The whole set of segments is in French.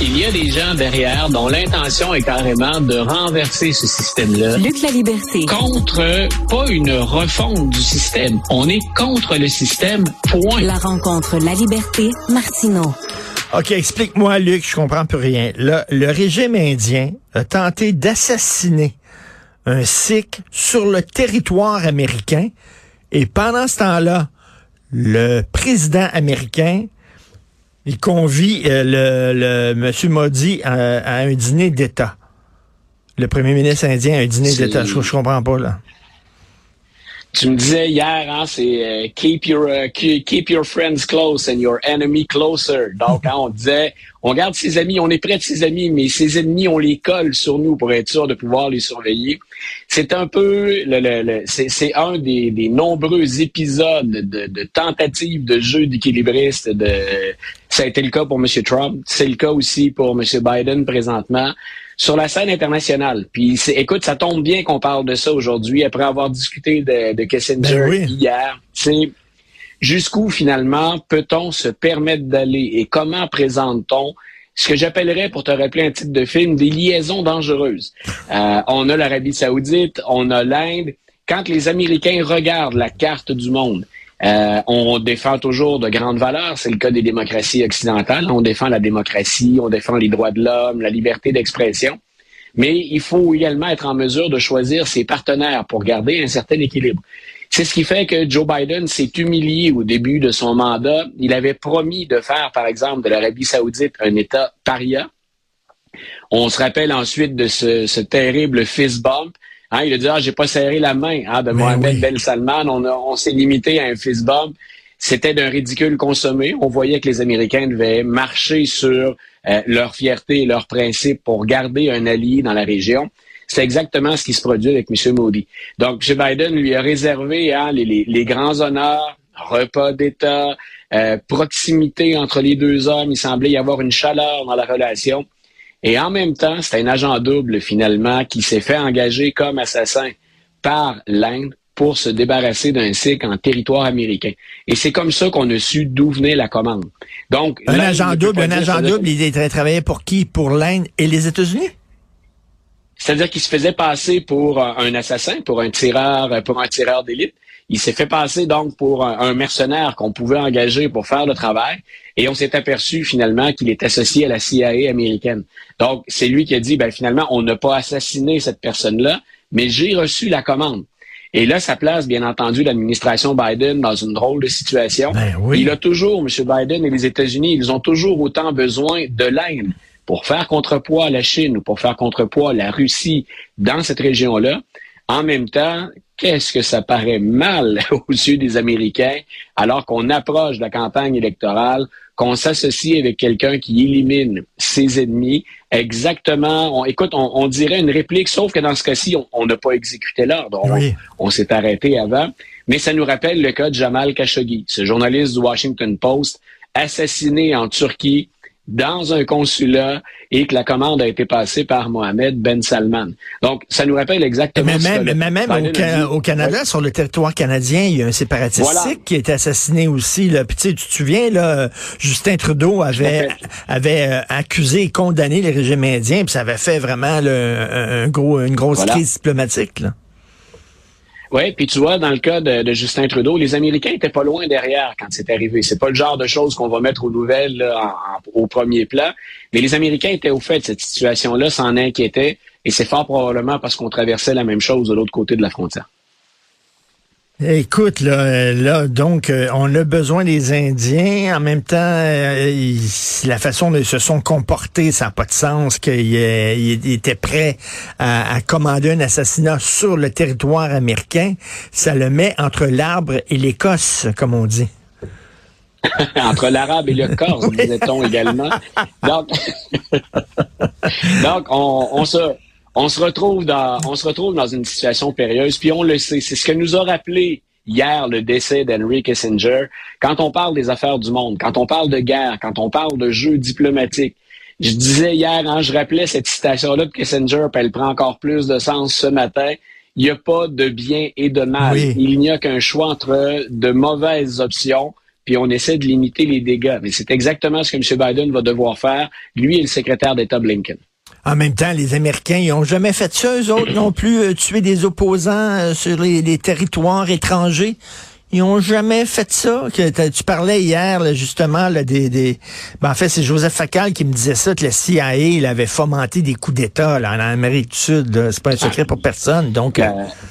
Il y a des gens derrière dont l'intention est carrément de renverser ce système-là. Luc la liberté. Contre, pas une refonte du système. On est contre le système, point. La rencontre La Liberté, Martineau. OK, explique-moi, Luc, je comprends plus rien. Là, le régime indien a tenté d'assassiner un Sikh sur le territoire américain et pendant ce temps-là, le président américain il convie euh, le, le M. Modi à, un dîner d'État. Le premier ministre indien à un dîner d'État. Je, je comprends pas, là. Tu me disais hier, hein, c'est euh, keep your uh, keep your friends close and your enemy closer. Donc, hein, on disait, on garde ses amis, on est près de ses amis, mais ses ennemis, on les colle sur nous pour être sûr de pouvoir les surveiller. C'est un peu, le, le, c'est un des, des, nombreux épisodes de, de tentatives de jeu d'équilibriste. De, ça a été le cas pour M. Trump, c'est le cas aussi pour M. Biden présentement sur la scène internationale. Puis, écoute, ça tombe bien qu'on parle de ça aujourd'hui après avoir discuté de, de Kissinger ben hier. C'est jusqu'où finalement peut-on se permettre d'aller? Et comment présente-t-on ce que j'appellerais, pour te rappeler un titre de film, des liaisons dangereuses? Euh, on a l'Arabie saoudite, on a l'Inde. Quand les Américains regardent la carte du monde, euh, on défend toujours de grandes valeurs. C'est le cas des démocraties occidentales. On défend la démocratie, on défend les droits de l'homme, la liberté d'expression. Mais il faut également être en mesure de choisir ses partenaires pour garder un certain équilibre. C'est ce qui fait que Joe Biden s'est humilié au début de son mandat. Il avait promis de faire, par exemple, de l'Arabie saoudite un État paria. On se rappelle ensuite de ce, terrible fist bump. Hein, il a dit, ah, j'ai pas serré la main hein, de Mohamed Ben Salman. On, on s'est limité à un fist bump. C'était d'un ridicule consommé. On voyait que les Américains devaient marcher sur euh, leur fierté et leurs principes pour garder un allié dans la région. C'est exactement ce qui se produit avec M. Modi. Donc, M. Biden lui a réservé hein, les, grands honneurs, repas d'État, euh, proximité entre les deux hommes. Il semblait y avoir une chaleur dans la relation. Et en même temps, c'est un agent double, finalement, qui s'est fait engager comme assassin par l'Inde pour se débarrasser d'un cycle en territoire américain. Et c'est comme ça qu'on a su d'où venait la commande. Donc, un agent double, un agent double, il travaillait pour qui? Pour l'Inde et les États-Unis? C'est-à-dire qu'il se faisait passer pour un assassin, pour un tireur, pour un tireur d'élite. Il s'est fait passer donc pour un, mercenaire qu'on pouvait engager pour faire le travail. Et on s'est aperçu finalement qu'il est associé à la CIA américaine. Donc, c'est lui qui a dit, ben, finalement, on n'a pas assassiné cette personne-là, mais j'ai reçu la commande. Et là, ça place, bien entendu, l'administration Biden dans une drôle de situation. Ben oui. Il a toujours, M. Biden et les États-Unis, ils ont toujours autant besoin de l'Inde pour faire contrepoids à la Chine ou pour faire contrepoids à la Russie dans cette région-là. En même temps, qu'est-ce que ça paraît mal aux yeux des Américains alors qu'on approche de la campagne électorale, qu'on s'associe avec quelqu'un qui élimine ses ennemis? Exactement, on, écoute, on, dirait une réplique, sauf que dans ce cas-ci, on n'a pas exécuté l'ordre. On, s'est arrêté avant. Mais ça nous rappelle le cas de Jamal Khashoggi, ce journaliste du Washington Post, assassiné en Turquie dans un consulat et que la commande a été passée par Mohamed Ben Salman. Donc, ça nous rappelle exactement mais même, mais même au, Canada, sur le territoire canadien, il y a un séparatiste qui a été assassiné aussi. Là. Puis, tu, te souviens, là, Justin Trudeau avait, avait euh, accusé et condamné le régime indien, puis ça avait fait vraiment un gros, une grosse crise diplomatique. Là. Oui, puis tu vois, dans le cas de, Justin Trudeau, les Américains étaient pas loin derrière quand c'est arrivé. C'est pas le genre de choses qu'on va mettre aux nouvelles au premier plan. Mais les Américains étaient au fait de cette situation-là, s'en inquiétaient, et c'est fort probablement parce qu'on traversait la même chose de l'autre côté de la frontière. Écoute, là, là donc, euh, on a besoin des Indiens. En même temps, euh, la façon dont ils se sont comportés, ça n'a pas de sens. Qu'ils euh, étaient prêts à, commander un assassinat sur le territoire américain. Ça le met entre l'arbre et l'Écosse, comme on dit. entre l'arabe et le corse, disait-on également. Donc, donc on, on se on se retrouve dans, on se retrouve dans une situation périlleuse, puis on le sait. C'est ce que nous a rappelé hier le décès d'Henry Kissinger. Quand on parle des affaires du monde, quand on parle de guerre, quand on parle de jeux diplomatiques, je disais hier, hein, je rappelais cette citation-là de Kissinger, puis elle prend encore plus de sens ce matin. Il n'y a pas de bien et de mal. Il n'y a qu'un choix entre de mauvaises options puis on essaie de limiter les dégâts. Mais c'est exactement ce que M. Biden va devoir faire, lui et le secrétaire d'État Blinken. En même temps, les Américains, ils jamais fait ça, eux autres non plus, euh, tuer des opposants euh, sur les, territoires étrangers. Ils ont jamais fait ça. Que, tu parlais hier, justement, des, des... Ben, en fait, c'est Joseph Facal qui me disait ça, que la CIA il avait fomenté des coups d'État en Amérique du Sud. C'est pas un secret pour personne. Donc, euh,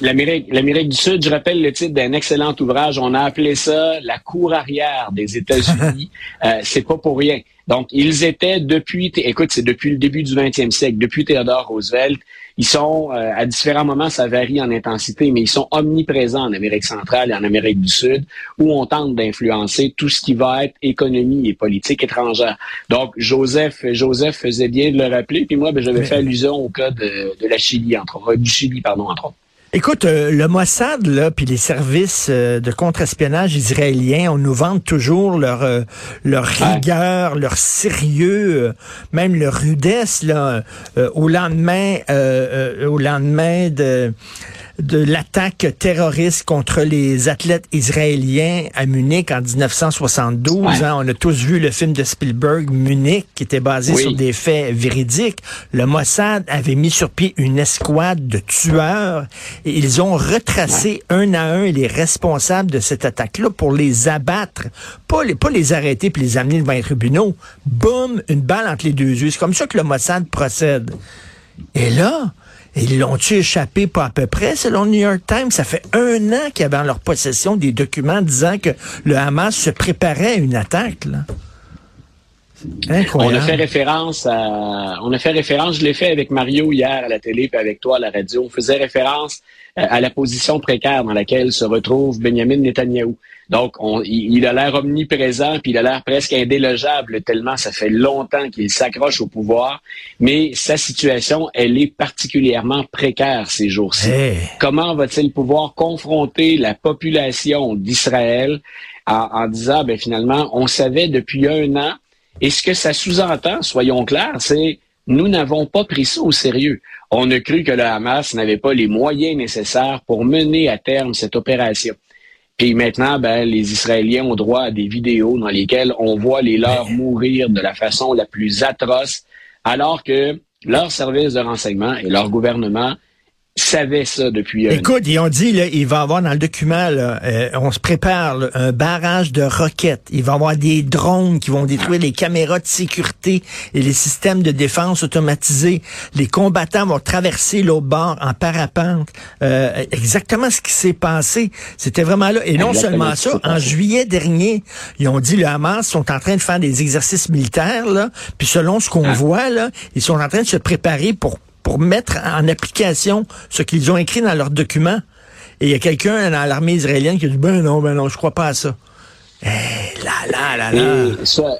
L'Amérique, l'Amérique du Sud, je rappelle le titre d'un excellent ouvrage. On a appelé ça la cour arrière des États-Unis. euh, c'est pas pour rien. Donc, ils étaient depuis, écoute, c'est depuis le début du 20e siècle, depuis Theodore Roosevelt, ils sont, euh, à différents moments, ça varie en intensité, mais ils sont omniprésents en Amérique centrale et en Amérique du Sud, où on tente d'influencer tout ce qui va être économie et politique étrangère. Donc, Joseph, Joseph faisait bien de le rappeler, puis moi, ben, j'avais fait allusion au cas de, de la Chili, entre autres, du Chili, pardon, entre autres. Écoute, euh, le Mossad, là, puis les services euh, de contre-espionnage israéliens, on nous vante toujours leur euh, leur rigueur, leur sérieux, même leur rudesse là, au lendemain, au lendemain de de l'attaque terroriste contre les athlètes israéliens à Munich en 1972. Hein. on a tous vu le film de Spielberg, Munich, qui était basé sur des faits véridiques. Le Mossad avait mis sur pied une escouade de tueurs et ils ont retracé un à un les responsables de cette attaque-là pour les abattre, pas les, pas les arrêter puis les amener devant les tribunaux. Boum, une balle entre les deux yeux. C'est comme ça que le Mossad procède. Et là, ils l'ont-tu échappé pas à peu près, selon le New York Times? Ça fait un an qu'ils avaient en leur possession des documents disant que le Hamas se préparait à une attaque. On a fait référence à, on a fait référence, je l'ai fait avec Mario hier à la télé puis avec toi à la radio. On faisait référence euh, à la position précaire dans laquelle se retrouve Benjamin Netanyahou. Donc, on, il, a l'air omniprésent, puis il a l'air presque indélogeable, tellement ça fait longtemps qu'il s'accroche au pouvoir. Mais sa situation, elle est particulièrement précaire ces jours-ci. Comment va-t-il pouvoir confronter la population d'Israël en, en disant, ben finalement, on savait depuis un an, et ce que ça sous-entend, soyons clairs, c'est nous n'avons pas pris ça au sérieux. On a cru que le Hamas n'avait pas les moyens nécessaires pour mener à terme cette opération. Puis maintenant, ben, les Israéliens ont droit à des vidéos dans lesquelles on voit les leurs mourir de la façon la plus atroce, alors que leur service de renseignement et leur gouvernement savait ça depuis Écoute, ils ont dit, là, il va avoir dans le document, là, euh, on se prépare un barrage de roquettes. Il va y avoir des drones qui vont détruire les caméras de sécurité et les systèmes de défense automatisés. Les combattants vont traverser l'autre bord en parapente. Euh, exactement ce qui s'est passé. C'était vraiment là. Et non seulement ça, en juillet dernier, ils ont dit, le Hamas sont en train de faire des exercices militaires, là, puis selon ce qu'on ah. voit, là, ils sont en train de se préparer pour pour mettre en application ce qu'ils ont écrit dans leurs documents. Et il y a quelqu'un dans l'armée israélienne qui a dit, ben non, ben non, je crois pas à ça. Eh, là, là, là, là.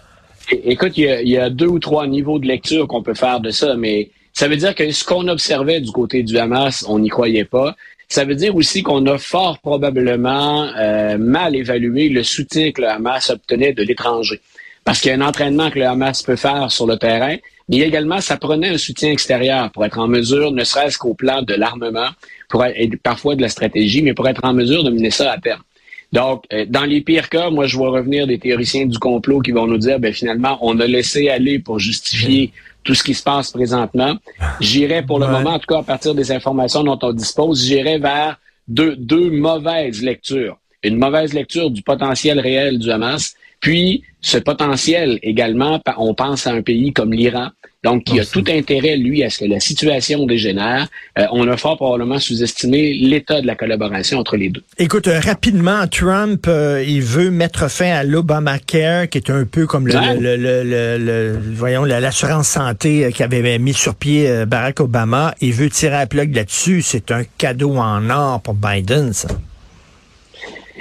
écoute, il y, a, deux ou trois niveaux de lecture qu'on peut faire de ça, mais ça veut dire que ce qu'on observait du côté du Hamas, on n'y croyait pas. Ça veut dire aussi qu'on a fort probablement euh, mal évalué le soutien que le Hamas obtenait de l'étranger. Parce qu'il y a un entraînement que le Hamas peut faire sur le terrain, mais également, ça prenait un soutien extérieur pour être en mesure, ne serait-ce qu'au plan de l'armement, pour être, parfois de la stratégie, mais pour être en mesure de mener ça à terme. Donc, euh, dans les pires cas, moi, je vois revenir des théoriciens du complot qui vont nous dire, ben finalement, on a laissé aller pour justifier tout ce qui se passe présentement. J'irai pour le moment, en tout cas à partir des informations dont on dispose, j'irai vers deux, deux mauvaises lectures. Une mauvaise lecture du potentiel réel du Hamas, puis ce potentiel également, on pense à un pays comme l'Iran, donc qui a tout intérêt, lui, à ce que la situation dégénère. Euh, on a fort probablement sous-estimé l'état de la collaboration entre les deux. Écoute, euh, rapidement, Trump, euh, il veut mettre fin à l'Obamacare, qui est un peu comme le, le, le, le voyons, l'assurance santé qu'avait mis sur pied Barack Obama. Il veut tirer un plug là-dessus. C'est un cadeau en or pour Biden, ça.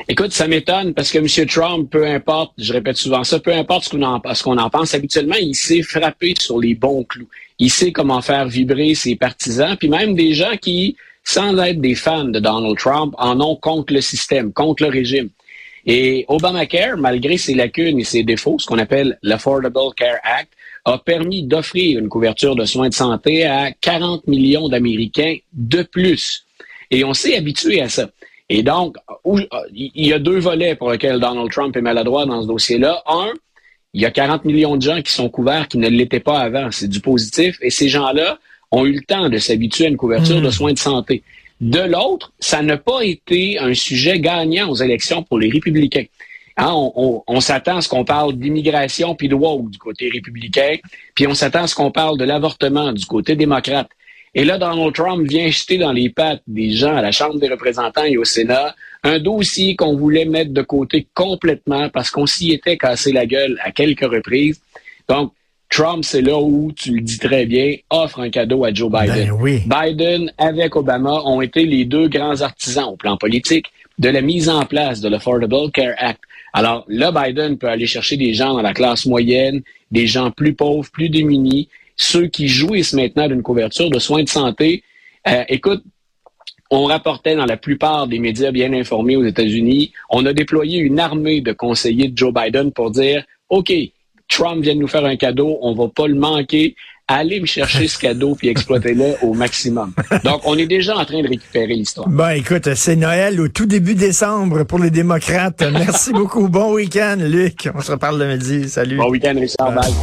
Écoute, ça m'étonne parce que M. Trump, peu importe, je répète souvent ça, peu importe ce qu'on en, pense, habituellement, il sait frapper sur les bons clous. Il sait comment faire vibrer ses partisans, puis même des gens qui, sans être des fans de Donald Trump, en ont contre le système, contre le régime. Et Obamacare, malgré ses lacunes et ses défauts, ce qu'on appelle l'Affordable Care Act, a permis d'offrir une couverture de soins de santé à 40 millions d'Américains de plus. Et on s'est habitué à ça. Et donc, il y a deux volets pour lesquels Donald Trump est maladroit dans ce dossier-là. Un, il y a 40 millions de gens qui sont couverts qui ne l'étaient pas avant. C'est du positif. Et ces gens-là ont eu le temps de s'habituer à une couverture de hmm. soins de santé. De l'autre, ça n'a pas été un sujet gagnant aux élections pour les républicains. Hein, on, s'attend à ce qu'on parle d'immigration puis de woke du côté républicain, puis on s'attend à ce qu'on parle de l'avortement du côté démocrate. Et là, Donald Trump vient jeter dans les pattes des gens à la Chambre des représentants et au Sénat un dossier qu'on voulait mettre de côté complètement parce qu'on s'y était cassé la gueule à quelques reprises. Donc, Trump, c'est là où, tu le dis très bien, offre un cadeau à Joe Biden. Ben Biden, avec Obama, ont été les deux grands artisans au plan politique de la mise en place de l'Affordable Care Act. Alors là, Biden peut aller chercher des gens dans la classe moyenne, des gens plus pauvres, plus démunis, ceux qui jouissent maintenant d'une couverture de soins de santé. Euh, écoute, on rapportait dans la plupart des médias bien informés aux États-Unis, on a déployé une armée de conseillers de Joe Biden pour dire, OK, Trump vient de nous faire un cadeau, on va pas le manquer. Allez me chercher ce cadeau puis exploitez-le au maximum. Donc, on est déjà en train de récupérer l'histoire. Ben, écoute, c'est Noël au tout début décembre pour les démocrates. Merci beaucoup. Bon week-end, Luc. On se reparle le midi. Salut. Bon week-end, Richard. Bye.